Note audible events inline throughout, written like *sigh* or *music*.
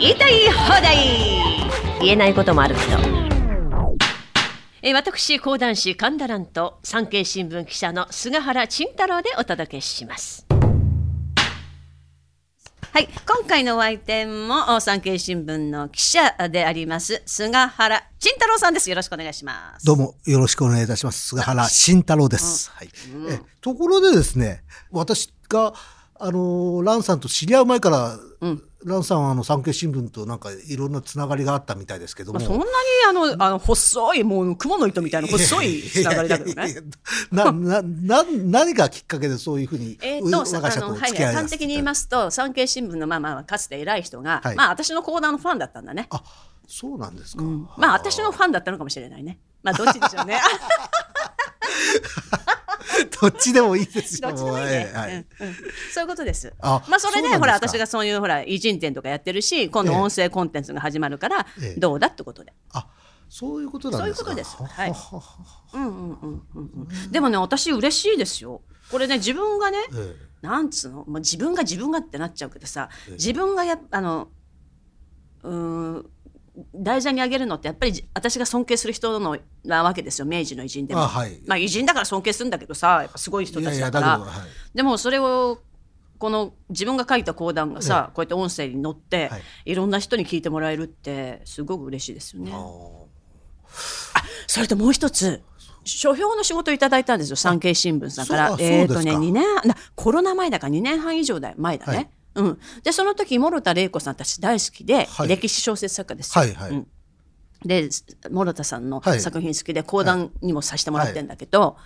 言いたい放題。言えないこともあるけど。えー私講談師神田蘭と産経新聞記者の菅原慎太郎でお届けします。はい。今回のお相手もお産経新聞の記者であります菅原慎太郎さんです。よろしくお願いします。どうもよろしくお願いいたします。菅原慎太郎です。はい。えところでですね、私が、あの、ランさんと知り合う前から、うんランさんはあの産経新聞となんかいろんなつながりがあったみたいですけども。まあ、そんなにあのあの細いもう雲の糸みたいな細いつながりだけどねな、な、な、何がきっかけでそういうふうに、我が社とあのはい付き合い端的に言いますと産経新聞のまあまあかつて偉い人が、はいまあ私のコーナーのファンだったんだね。あ、そうなんですか。うんまあ私のファンだったのかもしれないね。まあどっちでしょうね。*laughs* *laughs* どっちでもいいですよ。*laughs* どっちでもいいね、ええはいそういうことです。あまあそれでほら私がそういうほら偉人展とかやってるし今度ええ音声コンテンツが始まるからええどうだってことで。あ、そういうことなんですか。そういうことですはいうんうんうんうんうん。でもね私嬉しいですよ。これね自分がねえなんつうの、まあ、自分が自分がってなっちゃうけどさええ自分がやあのうーん題材にあげるのってやっぱりじ私が尊敬する人のなわけですよ明治の偉人でも。あはいまあ偉人だから尊敬するんだけどさやっぱすごいえ人たちだからはい。でもそれをこの自分が書いた講談がさ、こうやって音声に載って、はいい、ろんな人に聞いてもらえるってすごく嬉しいですよね。あそれともう一つ書評の仕事をいただいたんですよ産経新聞さんから。えっ、とねそうですか2年なコロナ前だから2年半以上だ前だね。はいうん、でその時諸田玲子さんたち大好きで、はい。歴史小説作家ですよ。はいはい。うん。で諸田さんのはい。作品好きで講談にもさせてもらってんだけど、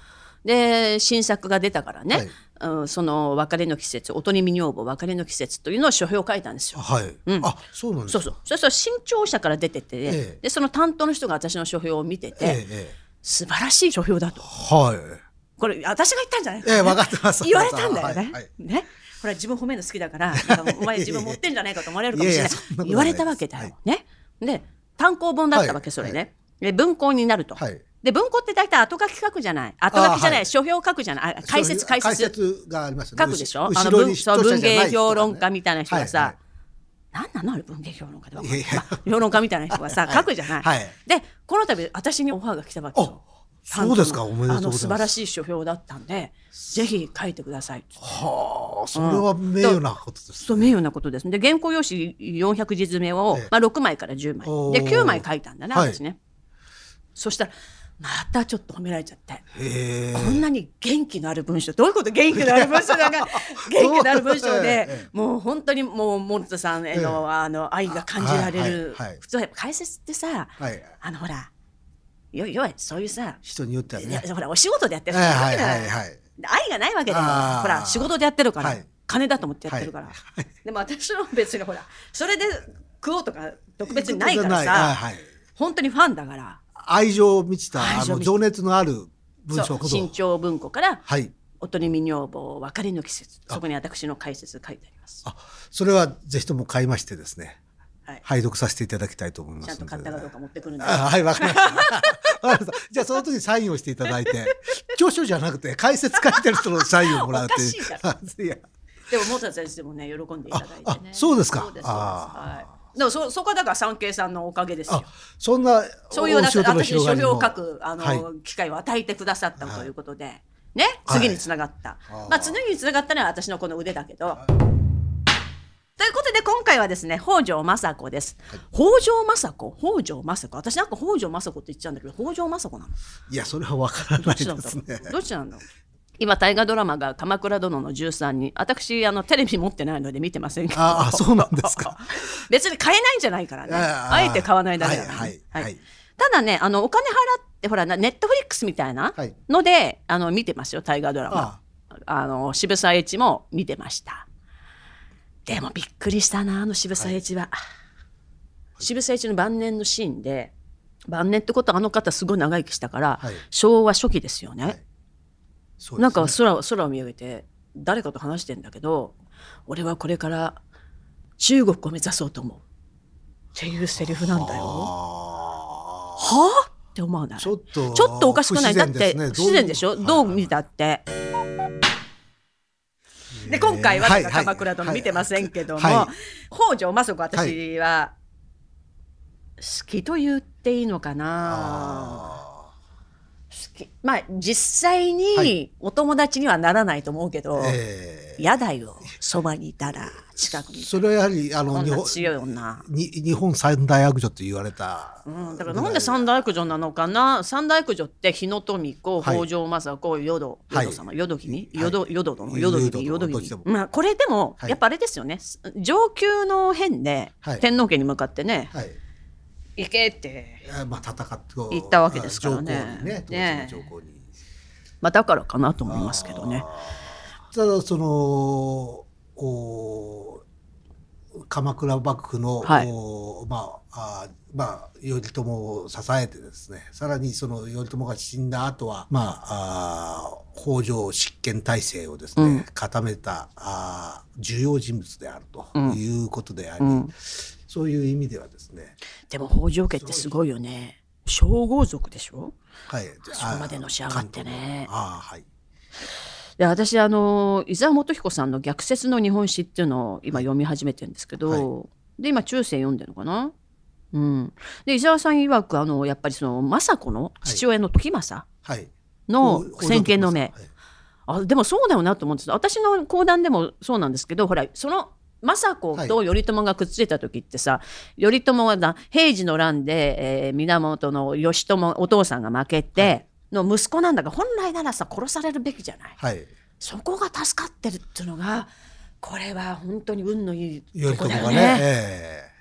で新作が出たからね、うん、その別れの季節「音に見女房別れの季節」というのを書評を書いたんですよ。はい。うん。あ、そうなんですか。そうそう。そしたら新潮社から出てて、ええ。でその担当の人が私の書評を見てて、えええ素晴らしい書評だと。えはい。これ私が言ったんじゃないええ、分かってます。*laughs* 言われたんだよね。はいはい。ねほら自分褒めるの好きだから *laughs* お前自分持ってんじゃないかと思われるかもしれない。言われたわけだよ、はいね。で単行本だったわけ、はい。それね、で文庫になると、はい。で文庫って大体後書き書くじゃない。後書きじゃない、はい。書評書くじゃない。あ解説解説。がありますよね。書くでしょ？あ後の文そう文芸評論家みたいな人がさ、はいはい。なのあれ文芸評論家でまあ評論家みたいな人がさ、はい。書くじゃない、はい。でこの度私にオファーが来たわけよ。あそうですか？おめでとうございます。素晴らしい書評だったんでぜひ書いてください。はあ、それは名誉なことです。そう名誉なことです。で原稿用紙400字詰めを、ええ。まあ、6枚から10枚。で9枚書いたんだねはい。私ね、そしたらまたちょっと褒められちゃって。こんなに元気のある文章どういうこと元気のある文章だか。ら *laughs* 元気のある文章えでえもう本当にもう森田さんへの,、あの愛が感じられる、普通はやっぱ解説ってさはい。あのほらよ要はそういうさ、人によってはね。ほらお仕事でやってる人はいはいはいはい。愛がないわけだよあー。ほら仕事でやってるから、はい。金だと思ってやってるから、はいでも私は別にほらそれで食おうとか特別にないからはいさはい。本当にファンだから。愛情満ちた、あの愛情満ちた。情熱のある文章新潮文庫からはい。「おとりみ女房別れの季節」そこに私の解説書いてあります。あ、それはぜひとも買いましてですね。はい拝読させていただきたいと思いますちゃんと買ったかどうか持ってくるんで。あはい、わかりました。*laughs* わかりましたじゃあ、その時にサインをしていただいて、著書じゃなくて、解説書いてる人のサインをもらうっていや *laughs* でも、モーツァ先生もね、喜んでいただいてね。そうですかそうです、はい。でも、そ、そこはだから、産経さんのおかげですよあ。、そんな、そういう、私に書評を書く、あの、はい機会を与えてくださったということで。ね、はい次につながった。まあ、次につながったのは私のこの腕だけど。ということで、今回はですね、北条政子です。北条政子？北条政子？私なんか北条政子って言っちゃうんだけど、北条政子なの？いや、それはわからないですね。どっちなんだろう？今大河ドラマが「鎌倉殿の13人」私あのテレビ持ってないので見てませんけど。ああ、そうなんですか。*laughs* 別に買えないんじゃないからね。あえて買わないだけだから、ね。はいはいはい。ただねあのお金払ってほらなネットフリックスみたいなはい。ので、あの見てますよ大河ドラマ。ああの渋沢栄一も見てましたでもびっくりしたなあの渋沢栄一は、渋沢栄一の晩年のシーンで晩年ってことはあの方すごい長生きしたから、はい。昭和初期ですよね、はい。ね。なんか空を空を見上げて誰かと話してんだけど俺はこれから中国を目指そうと思う。っていうセリフなんだよ。はあ。あ？って思わない？ーちょっと、ちょっとおかしくない、だって不不自然でしょ？どう見たたって？でで今回は鎌倉殿見てませんけども、はい北条政子私は好きと言っていいのかな、まあ実際はにお友達にはならないと思うけど、ーえ。嫌だよ。そばにいたら近くにそれはやはりあの日本強い女。に日本三大悪女と言われた、うん、だからなんで三大悪女なのかな？三大悪女って日野富子はい。北条政子淀はい。淀様。淀君？はい。淀淀殿？はい淀君？淀淀君？まあこれでもはい。やっぱあれですよね。上級の変ではい。天皇家に向かってねはい行けって。えーまあ戦ってこう言ったわけですからね。ねね当時の上皇に。まあだからかなと思いますけどね。ただそのお鎌倉幕府の、はい。おまああーまあ頼朝を支えてですねさらにその頼朝が死んだ後はまああー北条執権体制をですね、うん。固めたあー重要人物であるとうん。いうことであり、うんそういう意味ではですね。でも北条家ってすごいよね。称号族でしょ？はい。そこまでのし上がってね。あーはい。で私あの伊沢元彦さんの「逆説の日本史」っていうのを今読み始めてるんですけど、で今中世読んでるのかな？うん、で伊沢さん曰くあのやっぱりその政子の父親の時政はい。の先見の目、はい。あでもそうだよなと思うんです。私の講談でもそうなんですけどほらその政子と頼朝がくっついた時ってさ、頼朝はな平治の乱で、えー源の義朝お父さんが負けて、の息子なんだから本来ならさ殺されるべきじゃない。はい。そこが助かってるっていうのがこれは本当に運のいい頼とこだよね。ね。ええ。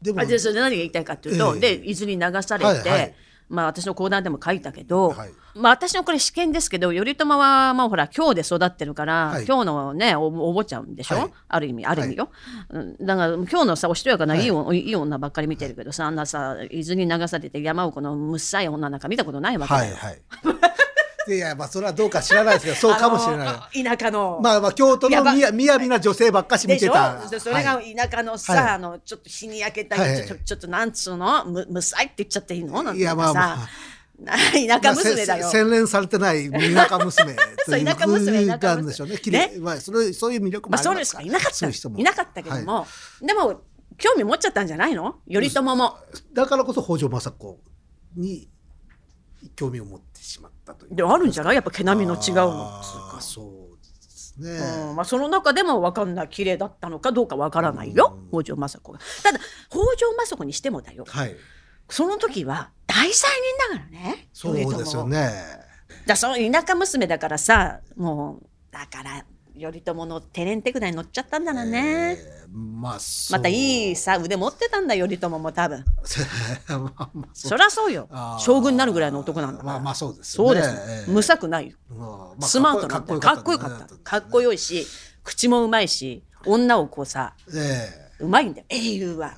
でもあでそれで何が言いたいかっていうと、ええ。で伊豆に流されて、はいはいまあ私の講談でも書いたけど、はい。まあ私のこれ試験ですけど頼朝はまあほら今日で育ってるから、はい。今日のねおお坊ちゃんでしょ、はい。ある意味ある意味よ、うん。だから今日のさおしとやかない。い,、おいい女ばっかり見てるけどさあんなさ伊豆に流されて山奥のむっさい女なんか見たことないわけだよ。はいはい。*laughs* いやまあそれはどうか知らないですけどそうかもしれない。田舎の、まあまあ京都のみやみやびな女性ばっかし見てょた。でそれがはい。田舎のさ、はい。あのちょっと日に焼けた、はい。ちょちょっとなんつうの？むむさいって言っちゃっていいの？なんていやまあまあ。さ *laughs* 田舎娘だよ。まあせ洗練されてない田舎娘と *laughs* そういう田舎娘風なんでしょうね。綺麗まあそれそういう魅力もまあそうですすかい。なかった。いう人も。いなかったけども、はでも興味持っちゃったんじゃないの？頼朝も。いだからこそ北条政子に興味を持ってしまったという。であるんじゃない？やっぱ毛並みの違うのっつうか。そうですね。うんまあ、その中でも分かんない綺麗だったのかどうか分からないよ、北条政子が。ただ北条政子にしてもだよはい。その時は大罪人だからねそうですよね。だその田舎娘だからさもうだから頼朝のテレンテクダに乗っちゃったんだろうね、えーまあまたいいさ腕持ってたんだ頼朝も多分。*laughs* まあまあそりゃそうよ。将軍になるぐらいの男なんだまあまあそうですそうです、ええむさくないよ。まあまあスマートなんだよ。かっこよかったかっこよいし口もうまいし女をこうさええ。うまいんだよ。英雄は。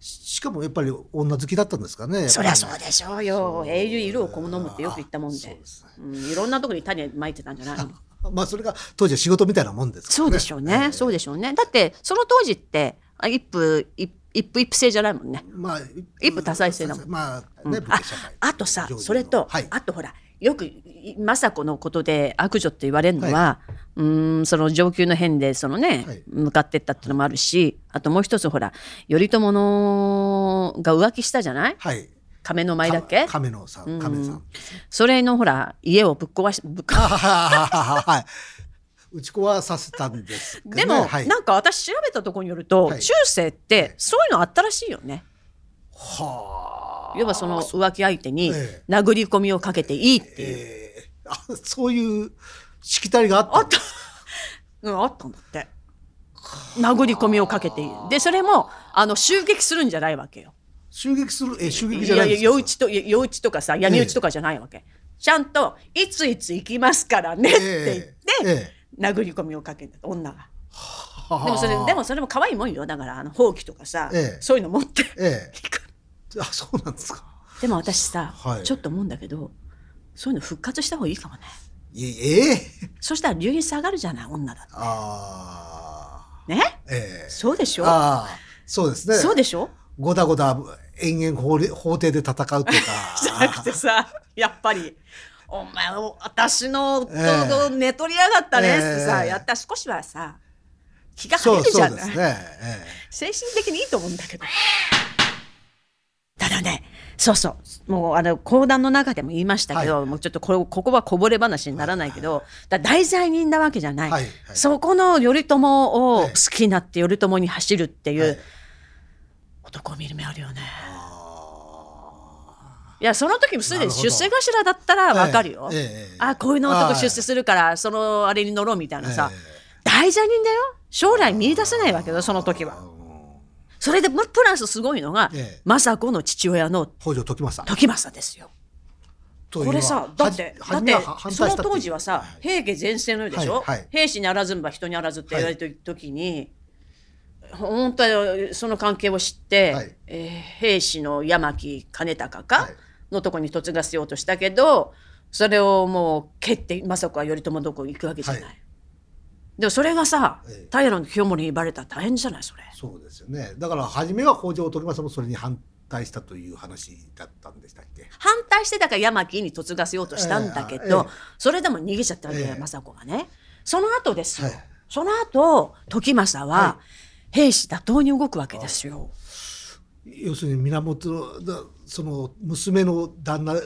ししかもやっぱり女好きだったんですかねそり。ゃそうでしょうよ。英雄色を好むってよく言ったもんで。そうでうん、いろんなところに種まいてたんじゃないの？まあそれが当時は仕事みたいなもんですからそうでしょうね、そうでしょうね。だってその当時ってあ一夫一一夫一夫制じゃないもんね。まあ一夫多妻制だもんまあね、あ武家社会。あとさそれと、はい。あとほらよくい政子のことで悪女って言われるのは、うーんその上級の変でそのね、はい。向かってったってのもあるしあともう一つほら頼朝のが浮気したじゃない？はい亀の舞だっけ？か亀野さん亀野さん。それのほら家をぶっ壊しぶっ壊あはい。打ち壊させたんですかねでも、はい、なんか私調べたところによると、はい。中世ってそういうのあったらしいよね。はあ。要はその浮気相手にえ殴り込みをかけていいっていう。ええ。あそういうしきたりがあったんですうん、あったんだって。殴り込みをかけていい。で、それも、あの、襲撃するんじゃないわけよ。襲撃するえ襲撃いやいや、じゃないんですか？夜打ちと、夜打ちとかさ、闇打ちとかじゃないわけ。ちゃんと、いついつ行きますからねって言って、ええ。え殴り込みをかけた女が。でもそれ、でもそれも可愛いもんよ。だから、あの、ほうきとかさ、ええ。そういうの持って。ええ。*laughs* あそうなんですか。でも私さ、はい。ちょっと思うんだけど、そういうの復活した方がいいかもね。いええそしたら留飲下がるじゃない、女だって。ああね？ええ。そうでしょ？ああそうですね。そうでしょ？ごだごだ延々法令法廷で戦うとか。*laughs* じゃなくてさ、やっぱり、お前私の夫えと寝取りやがったねってさ、ええ。やったら少しはさ気が晴れるじゃない、ね。え精神的にいいと思うんだけど。ただねそうそうもうあの講談の中でも言いましたけど、はい。もうちょっとこれここはこぼれ話にならないけど、だから題材人なわけじゃない、はいはい。そこの頼朝をはい。好きになって頼朝に走るっていう、はい男を見る目あるよね。あいやその時もす。でに出世頭だったらわかるよ。ええええあこういうの男はい出世するからそのあれに乗ろうみたいなさ、ええ大座人だよ。将来見出せないわけよその時は。それでプラスすごいのが、ええ。政子の父親の北条時政。時政ですよ。これさだってはだってその当時はさはい。平家全盛のでしょ、はいはい。兵士にあらずんば人にあらずって言われてる時に、本当にその関係を知って、はいえー兵士の山木兼隆か、はいのとこに嫁がせようとしたけどそれをもう蹴って政子は頼朝のとこ行くわけじゃない。はいでもそれがさええ平清盛にバレたら大変じゃないそれ。そうですよね。だから初めは北条時政もそれに反対したという話だったんでしたっけ？反対してたから山木に嫁がせようとしたんだけど、ええそれでも逃げちゃったわけだよ、ええ政子がね。その後ですよ。はいその後時政はは兵士打倒に動くわけですよ。要するに源その娘の旦那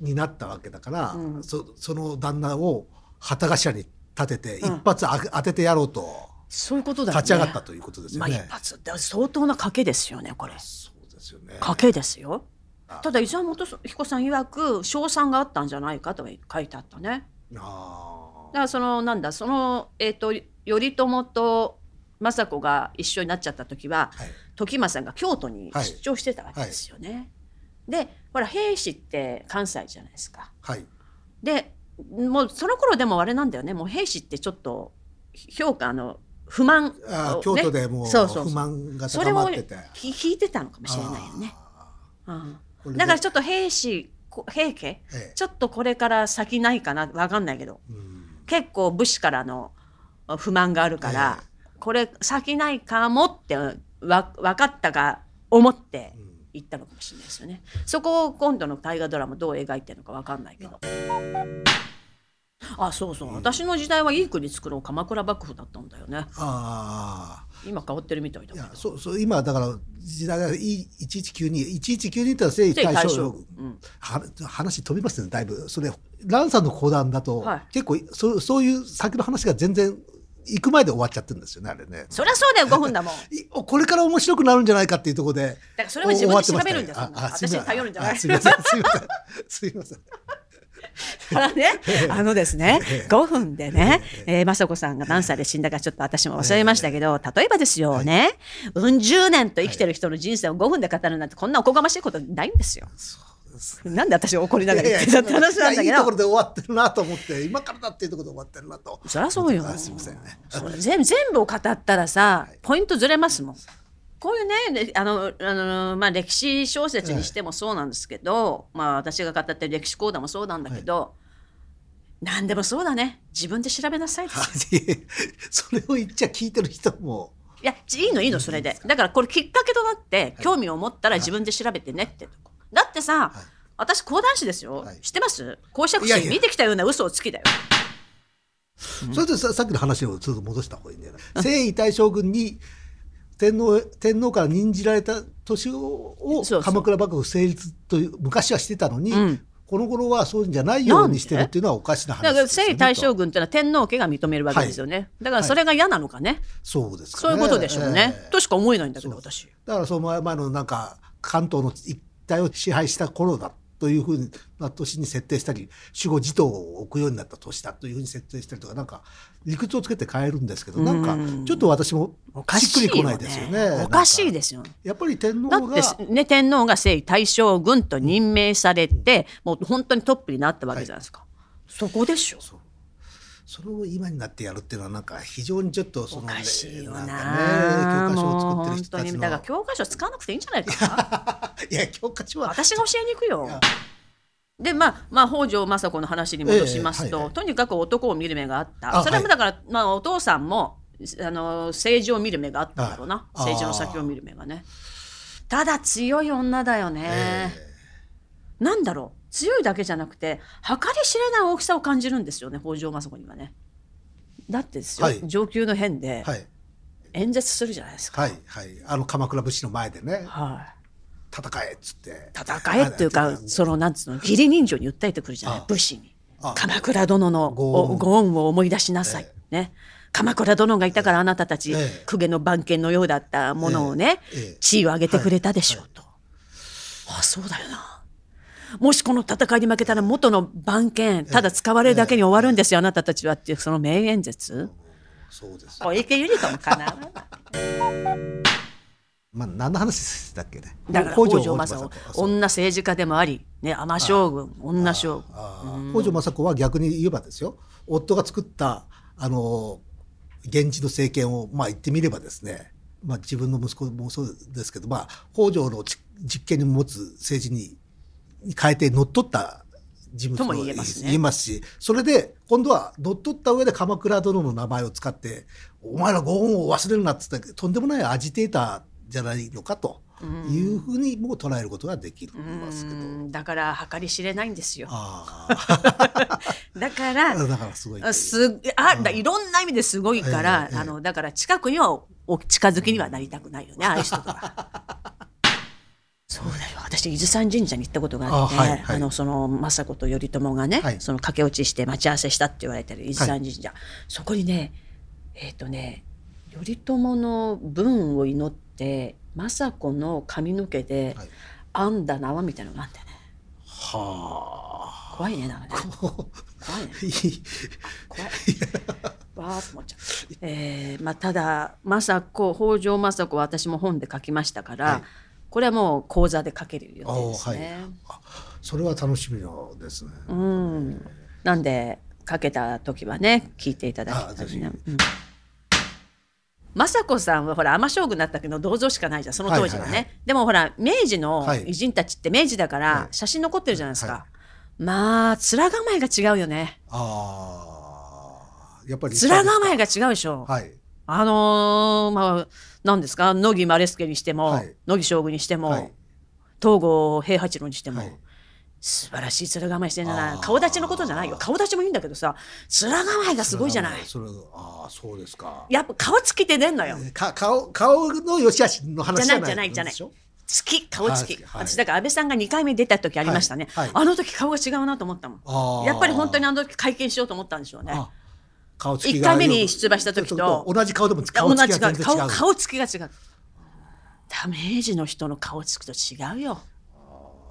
になったわけだから、うんそその旦那を旗頭に立ててうん一発あ当ててやろうとそういうことだよね。立ち上がったということですよまあね。一発で相当な賭けですよねこれ。そうですよね。賭けですよあ。ただ伊沢元彦さん曰く賞賛があったんじゃないかと書いてあったね。あだからそのなんだそのえっ、と頼朝と政子が一緒になっちゃった時はーはい。時政が京都にはい。出張してたわけですよね。でほら兵士って関西じゃないですか。はい。でもうその頃でもあれなんだよね。もう兵士ってちょっと評価あの不満をあー京都でもうそうそうそう。不満がそれを高まってて。ひ引いてたのかもしれないよね。あうん。だからちょっと兵士こ平家？ええ。ちょっとこれから先ないかな。わかんないけど。うん。結構武士からの不満があるから、これ先ないかもってわ分かったか思ってうん言ったのかもしれないですよね。そこを今度の大河ドラマどう描いてるのか分かんないけど。あそうそう、私の時代はいい国作ろう鎌倉幕府だったんだよね。あ今変わってるみたいだあいけど。やそうそう今だから時代が1192 1192ってのは征夷大将征夷大将軍うん。は話飛びますねだいぶ。それ蘭さんの講談だと、はい。結構そそういう先の話が全然行く前で終わっちゃってるんですよねあれね。そりゃそうだよ5分だもん。*laughs* いこれから面白くなるんじゃないかっていうところでだからそれは自分で調べるんだよ終わってましたねそんな私に頼るんじゃない。あすみません。すみません。すみません。ただね、*laughs* あのですねええ、5分でね、えー、雅子さんが何歳で死んだかちょっと私も忘れましたけど、例えばですよね、うん十年と生きてる人の人生を5分で語るなんてこんなおこがましいことないんですよ。そう。ですなんで私怒りながら言ってたって話なんだけど。いやいいところ。で終わってるなと思って今からだっていうところで終わってるなとそりゃそうよ。あすみませんね。全 *laughs* 全部を語ったらさ、ポイントずれますもん。こういうね、れあの、あの、まあ、歴史小説にしてもそうなんですけど、まあ、私が語ってる歴史講談もそうなんだけど、何でもそうだね。自分で調べなさい。それを言っちゃ聞いてる人も。いやいいのいいのそれで。だからこれきっかけとなって興味を持ったら自分で調べてねってとこだってさ、はい。私講談師ですよ、はい。知ってます？公爵いやいや。士見てきたような嘘をつきだよ。それでささっきの話をちょっと戻した方がいいんだよな。征夷大将軍に天皇天皇から任じられた年を鎌倉幕府成立という昔はしてたのに、うん。この頃はそうじゃないようにしてるっていうのはおかしな話だから征夷大将と軍っていうのは天皇家が認めるわけですよね、だからそれが嫌なのかね、そうですかね。そういうことでしょうね、ええ。としか思えないんだけど私。だからその前前のなんか関東の一帯を支配した頃だというふうな年に設定したり守護地頭を置くようになった年だというふうに設定したりとかなんか理屈をつけて変えるんですけどなんかうんちょっと私もおかしっくりこないですよね。おかしいすですよやっぱり天皇だがってね天皇が征夷大将軍と任命されて、もう本当にトップになったわけじゃないですか、そこでしょ。そうそれを今になってやるっていうのはなんか非常にちょっとそおのかしいよな。んなかね教科書を作ってる人たちの当にだから教科書使わなくていいんじゃないか？*laughs* いや教科書は私が教えに行くよ。でまあまあ北条政子の話に戻しますと、ええはい。はいとにかく男を見る目があった。あそれもだから、まあ、お父さんもあの政治を見る目があったんだろうな。政治の先を見る目がね。ただ強い女だよね、えなんだろう？強いだけじゃなくて計り知れない大きさを感じるんですよね北条政子にはね。だってですよ、はい。上級の変ではい。演説するじゃないですか。はいはい。あの鎌倉武士の前でね。はい。戦えっつって。戦えっていうか、そのなんつうの義理人情に訴えてくるじゃない？あ武士に。あ鎌倉殿のご恩おご恩を思い出しなさい、ね。鎌倉殿がいたからあなたたち、ええ。公家の番犬のようだったものをね、ええ。ええ。地位を上げてくれたでしょうと、あそうだよなもしこの戦いに負けたら元の番犬ただ使われるだけに終わるんですよ、あなたたちは。っていうその名演説そうです。小池百合子もかな？*laughs* まあ何の話でしたっけね？だから北条政子。女政治家でもあり、ね、尼将軍女将。軍北条政子は逆に言えばですよ。夫が作ったあの源氏の政権をまあ言ってみればですね、まあ、自分の息子もそうですけど、まあ、北条のち実権に持つ政治にに変えて乗っ取った人物とも言えますね。言えますしそれで今度は乗っ取った上で鎌倉殿の名前を使って「お前らご恩を忘れるな」っつってとんでもないアジテーターじゃないのかというふうにも捉えることができるんですけど。うん。だから計り知れないんですよ。あ *laughs* だからあ *laughs* だからすごい。あすあだいろんな意味ですごいから、あのだから近くにはお近づきにはなりたくないよね、ああいう人とは。私伊豆山神社に行ったことがあってあ、あはいはい。のその政子と頼朝がね、はい。その駆け落ちして待ち合わせしたって言われてる伊豆山神社、そこにねえっ、とね頼朝の分を祈って政子の髪の毛ではい。編んだ縄みたいなのがあってね。は怖いねなんかね。あ。怖いね。*laughs* いい。怖い。わーっと思っちゃう。えーまあ、ただ政子北条政子は私も本で書きましたから、はいこれはもう講座で書ける予定ですね。それは楽しみのですね。うん、なんで書けた時はね聞いていただきたいな。あぜうん。政子さんはほら尼将軍だったけど銅像しかないじゃん。その当時はね、はいはいはでもほら明治のはい。偉人たちって明治だからはい。写真残ってるじゃないですか、はまあ面構えが違うよね。ああ、やっぱり。面構えが違うでしょ、はい。あのーまあ何ですか？乃木マレスケにしても、はい。乃木将軍にしても、はい。東郷平八郎にしても、はい。素晴らしい面構えしてんじゃない顔立ちのことじゃないよ。顔立ちもいいんだけどさ面構えがすごいじゃない？それああ、そうですか。やっぱ顔つきって出んのよ。か顔顔の良し悪しの話じゃないじゃないじゃないでしょ？つき顔つき、はい私だから安倍さんが2回目出た時ありましたね、はいはい。あの時顔が違うなと思ったもん。やっぱり本当にあの時会見しようと思ったんでしょうね。あ顔つき1が回目に出馬した時と同じ顔でも顔つき同じが違う。顔顔つきが違う。ダメージの人の顔つきと違うよ。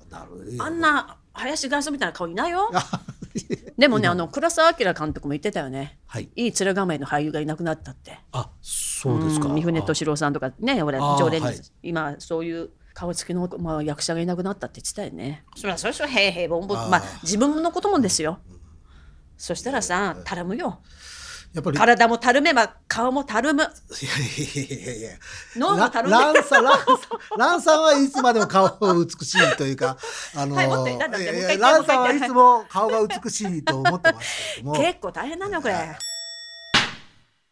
なるほど。あんな林外装みたいな顔いないよ。*laughs* でもねあの黒澤明監督も言ってたよね。はい。いい面構えの俳優がいなくなったって。あ、そうですか。ん三船敏郎さんとかね俺常連に、はい。今そういう顔つきの、まあ、役者がいなくなったって言ってたよね。そりゃそれそれへいへいぼんぼんあー。まあ自分のこともですよそしたらさたるむよ。やっぱり。体もたるめば顔もたるむ。いやいやいやいや。脳もたるむランさん、ランさん、ランさんはいつまでも顔が美しいというか、あの、ランさんはいつも顔が美しいと思ってますけども。い *laughs* 結構大変なのよこれ。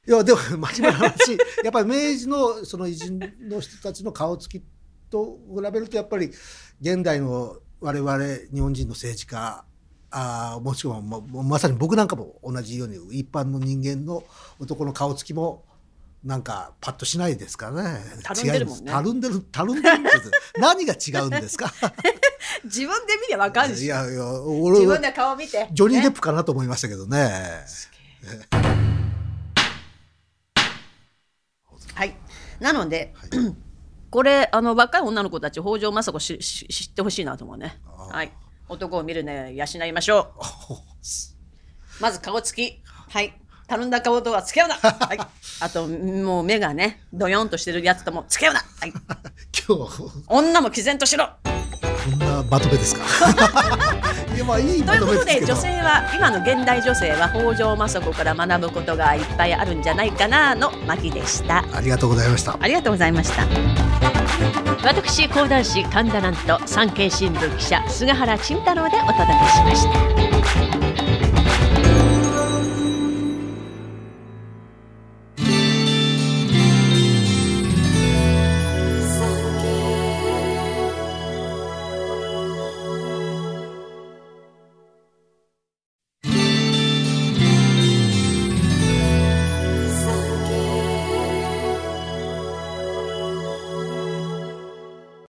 や、でも、真面目な話、やっぱり明治のその偉人の人たちの顔つきと比べると、やっぱり現代の我々日本人の政治家、あーもしくはままさに僕なんかも同じように一般の人間の男の顔つきもなんかパッとしないですからね。たるんでるもんね。たるんでる、たるんでるんです。*laughs* 何が違うんですか？*laughs* 自分で見りゃわかるでし。ょいやいや、自俺は分で顔見て。ジョニー・デねップかなと思いましたけどね。はい。なので、これあの若い女の子たち北条政子しし知ってほしいなと思うね。はい男を見るね。養いましょう。*laughs* まず顔つき。はい。たるんだ顔とは付き合うな、はい、あともう目がねドヨンとしてるやつとも付き合うな、はい、*laughs* 今日、女も毅然としろこんなまとめですか？*laughs* いや、まあいいということで女。性は今の現代女性は北条政子から学ぶことがいっぱいあるんじゃないかなの巻でしたありがとうございました。ありがとうございました私講談師神田なんと産経新聞記者菅原慎太郎でお届けしました